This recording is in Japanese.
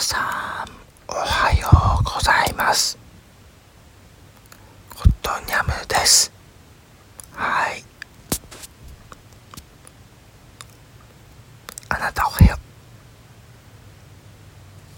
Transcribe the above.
さんおはようございます。コットンニャムです。はい。あなたおはよう。